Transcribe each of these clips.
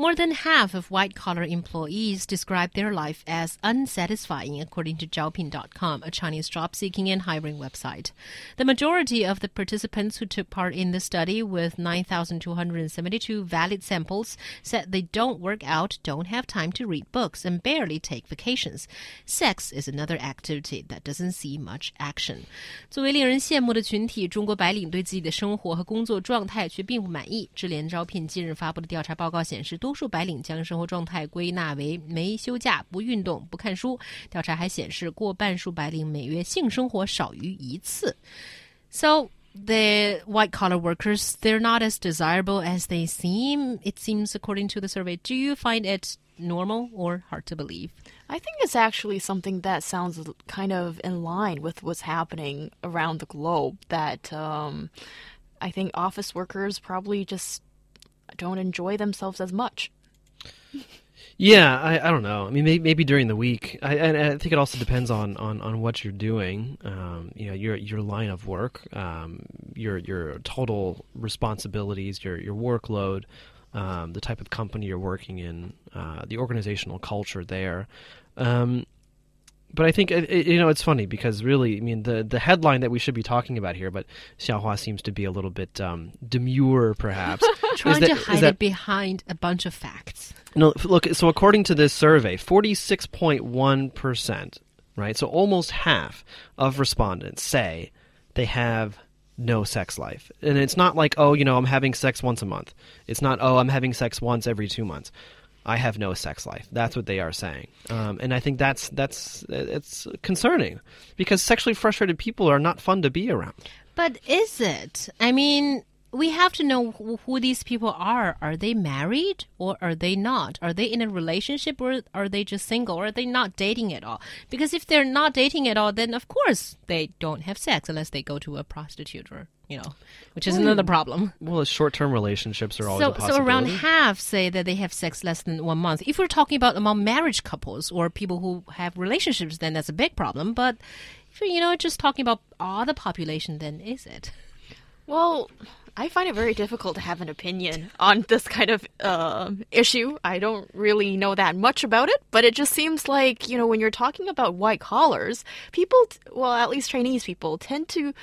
More than half of white collar employees describe their life as unsatisfying, according to Zhaopin.com, a Chinese job seeking and hiring website. The majority of the participants who took part in the study, with 9,272 valid samples, said they don't work out, don't have time to read books, and barely take vacations. Sex is another activity that doesn't see much action. 作为令人羡慕的群体，中国白领对自己的生活和工作状态却并不满意。智联招聘近日发布的调查报告显示， 多数白领将生活状态归纳为没休假、不运动、不看书。调查还显示，过半数白领每月性生活少于一次。So the white collar workers, they're not as desirable as they seem, it seems, according to the survey. Do you find it normal or hard to believe? I think it's actually something that sounds kind of in line with what's happening around the globe. That um, I think office workers probably just don't enjoy themselves as much. Yeah, I, I don't know. I mean, maybe, maybe during the week. I, I think it also depends on, on, on what you're doing. Um, you know, your your line of work, um, your your total responsibilities, your your workload, um, the type of company you're working in, uh, the organizational culture there. Um, but I think it, you know it's funny because really, I mean, the the headline that we should be talking about here, but Xiaohua seems to be a little bit um, demure, perhaps, Trying that- to hide that- it behind a bunch of facts. No, look. So according to this survey, forty-six point one percent, right? So almost half of respondents say they have no sex life, and it's not like, oh, you know, I'm having sex once a month. It's not, oh, I'm having sex once every two months. I have no sex life. That's what they are saying, um, and I think that's that's it's concerning because sexually frustrated people are not fun to be around. But is it? I mean, we have to know who, these people are. Are they married or are they not? Are they in a relationship or are they just single or are they not dating at all? Because if they're not dating at all, then of course they don't have sex unless they go to a prostitute or, you know, which is another problem. Well, short-term relationships are always So, a so around half say that they have sex less than one month. If we're talking about among marriage couples or people who have relationships, then that's a big problem. But if you're, you know, just talking about all the population, then is it? Well, I find it very difficult to have an opinion on this kind of uh, issue. I don't really know that much about it, but it just seems like, you know, when you're talking about white collars, people, t- well, at least Chinese people, tend to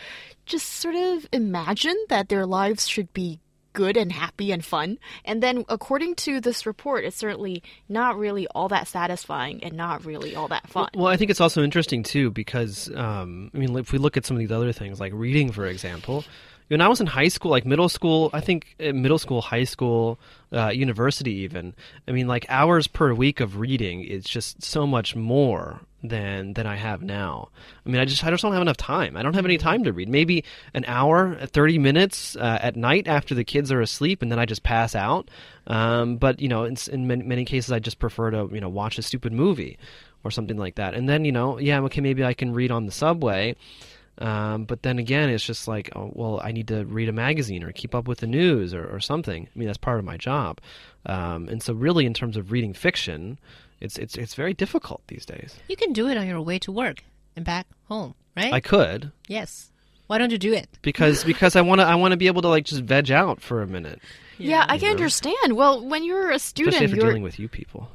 just sort of imagine that their lives should be good and happy and fun. And then, according to this report, it's certainly not really all that satisfying and not really all that fun. Well, I think it's also interesting too because um, I mean, if we look at some of these other things, like reading, for example, when I was in high school, like middle school, I think uh, middle school, high school, uh, university, even. I mean, like hours per week of reading is just so much more than than I have now. I mean, I just I just don't have enough time. I don't have any time to read. Maybe an hour, thirty minutes uh, at night after the kids are asleep, and then I just pass out. Um, but you know, in, in many, many cases, I just prefer to you know watch a stupid movie or something like that. And then you know, yeah, okay, maybe I can read on the subway. Um, but then again, it's just like, oh, well, I need to read a magazine or keep up with the news or, or something. I mean, that's part of my job. Um, and so, really, in terms of reading fiction, it's it's it's very difficult these days. You can do it on your way to work and back home, right? I could yes. Why don't you do it? because because I want to I want to be able to like just veg out for a minute, yeah, I can understand. Well, when you're a student, especially if you're you're dealing with you people.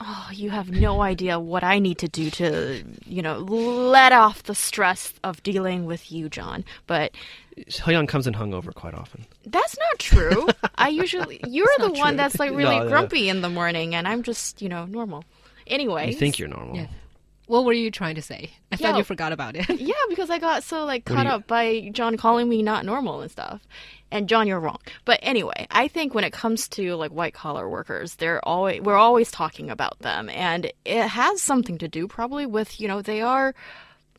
Oh, you have no idea what I need to do to, you know, let off the stress of dealing with you, John. But Hyun comes in hungover quite often. that's not true. I usually you're the one that's like really No, no. grumpy in the morning, and I'm just, you know, normal. Anyway, You think you're normal. Yeah. What were you trying to say? I thought you forgot about it. Yeah, because I got so like caught you- up by John calling me not normal and stuff. And John, you're wrong. But anyway, I think when it comes to like white collar workers, they're always we're always talking about them, and it has something to do probably with you know they are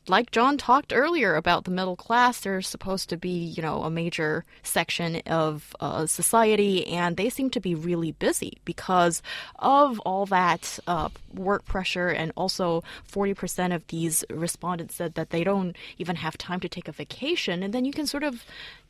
like John talked earlier about the middle class, they're supposed to be, you know, a major section of uh, society, and they seem to be really busy because of all that uh, work pressure. And also, 40% of these respondents said that they don't even have time to take a vacation. And then you can sort of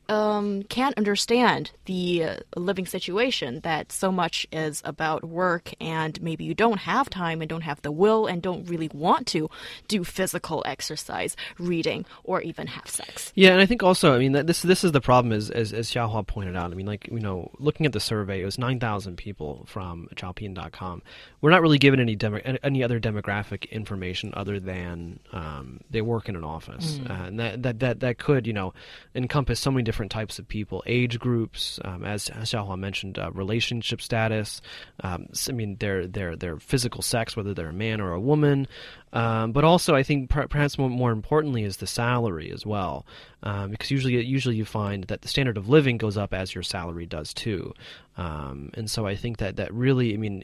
um, can't understand the uh, living situation that so much is about work and maybe you don't have time and don't have the will and don't really want to do physical exercise, reading, or even have sex. Yeah, and I think also, I mean, this this is the problem, is, as as Xiaohua pointed out. I mean, like you know, looking at the survey, it was nine thousand people from Zhaopin.com. We're not really given any demo, any other demographic information other than um, they work in an office, Mm. uh, and that, that that that could you know encompass so many different types of people, age groups, um, as, Xiaohua mentioned, uh, relationship status. Um, I mean, their their their physical sex, whether they're a man or a woman, um, but also I think per- perhaps more, more importantly is the salary as well, um, because usually usually you find that the standard of living goes up as your salary does too, um, and so I think that that really I mean.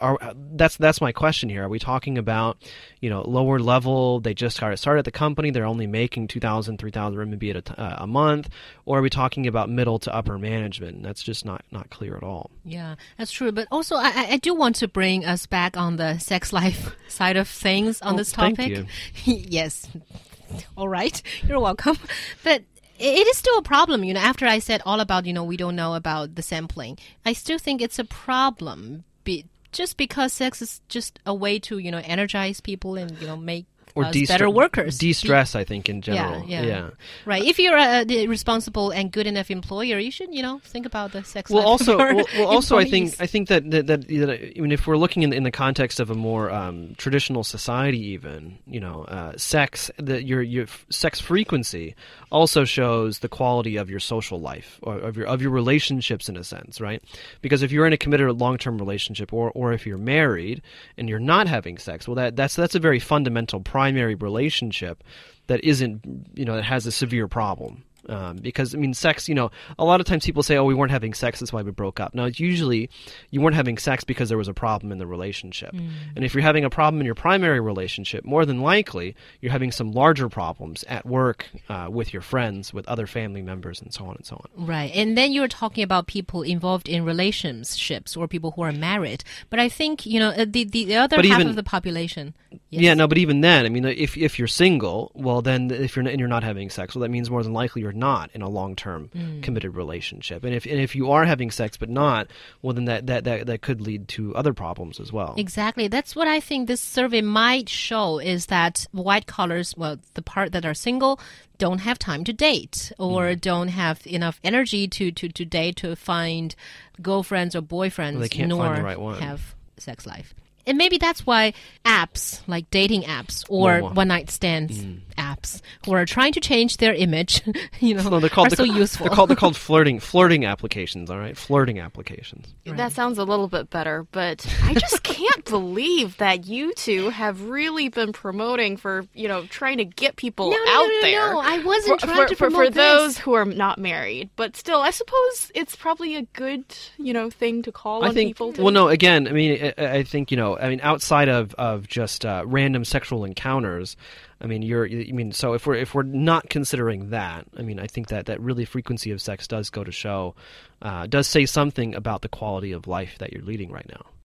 Are, that's that's my question here. Are we talking about, you know, lower level? They just started started at the company. They're only making 2,000, 3,000 RMB at uh, a month, or are we talking about middle to upper management? That's just not not clear at all. Yeah, that's true. But also, I, I- do want to bring us back on the sex life side of things on Oh, this thank topic. you. yes. All right. You're welcome. But it is still a problem, you know, after I said all about, you know, we don't know about the sampling, I still think it's a problem be, just because sex is just a way to, you know, energize people and, you know, make Or de-stre- better workers. De-stress, I think, in general. Yeah, yeah. Right. If you're a, a responsible and good enough employer, you should, you know, think about the sex well also well, well also i think i think that that, that, that i mean if we're looking in, in the context of a more um, traditional society even you know uh, sex the your your sex frequency also shows the quality of your social life or of your of your relationships in a sense right because if you're in a committed long-term relationship or or if you're married and you're not having sex well that that's that's a very fundamental primary relationship that isn't you know that has a severe problem um, because I mean, sex. You know, a lot of times people say, "Oh, we weren't having sex, that's why we broke up." Now, it's usually you weren't having sex because there was a problem in the relationship. And if you're having a problem in your primary relationship, more than likely you're having some larger problems at work, uh, with your friends, with other family members, and so on and so on. Right. And then you're talking about people involved in relationships or people who are married. But I think, you know, uh, the, the, the other But half even- of the population. Yes. Yeah, no, but even then, I mean, if if you're single, well, then if you're and you're not having sex, well, that means more than likely you're not in a long term committed relationship. And if and if you are having sex but not, well, then that, that that that could lead to other problems as well. Exactly. That's what I think this survey might show is that white collars, well, the part that are single, don't have time to date or Mm. don't have enough energy to, to, to date to find girlfriends or boyfriends they can't nor find the right one. have sex life. And maybe that's why apps like dating apps or one night stands apps who are trying to change their image, you know, No, they're called are so they're, useful. They're called they're called flirting flirting applications. All right, flirting applications. That sounds a little bit better, but I just can't believe that you two have really been promoting for, you know, trying to get people No, no, out no, no, there. no. I wasn't for, trying for, to for, promote for those this. who are not married. But still, I suppose it's probably a good, you know, thing to call I on think. people to. Well, no. Again, I mean, I, I think you know. I mean, outside of of just uh, random sexual encounters, I mean, you're. I mean, so if we're if we're not considering that, I mean, I think that that really frequency of sex does go to show, uh, does say something about the quality of life that you're leading right now.